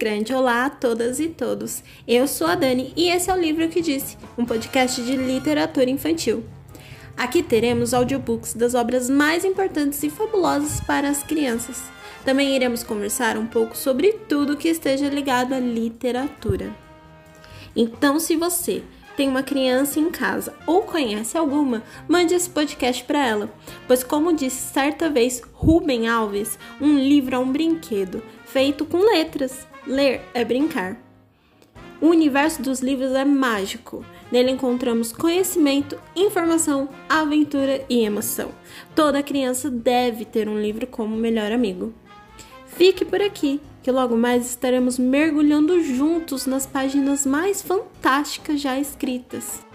grande olá a todas e todos. Eu sou a Dani e esse é o Livro que Disse, um podcast de literatura infantil. Aqui teremos audiobooks das obras mais importantes e fabulosas para as crianças. Também iremos conversar um pouco sobre tudo que esteja ligado à literatura. Então, se você tem uma criança em casa ou conhece alguma, mande esse podcast para ela, pois, como disse certa vez Rubem Alves, um livro é um brinquedo feito com letras. Ler é brincar. O universo dos livros é mágico. Nele encontramos conhecimento, informação, aventura e emoção. Toda criança deve ter um livro como melhor amigo. Fique por aqui, que logo mais estaremos mergulhando juntos nas páginas mais fantásticas já escritas.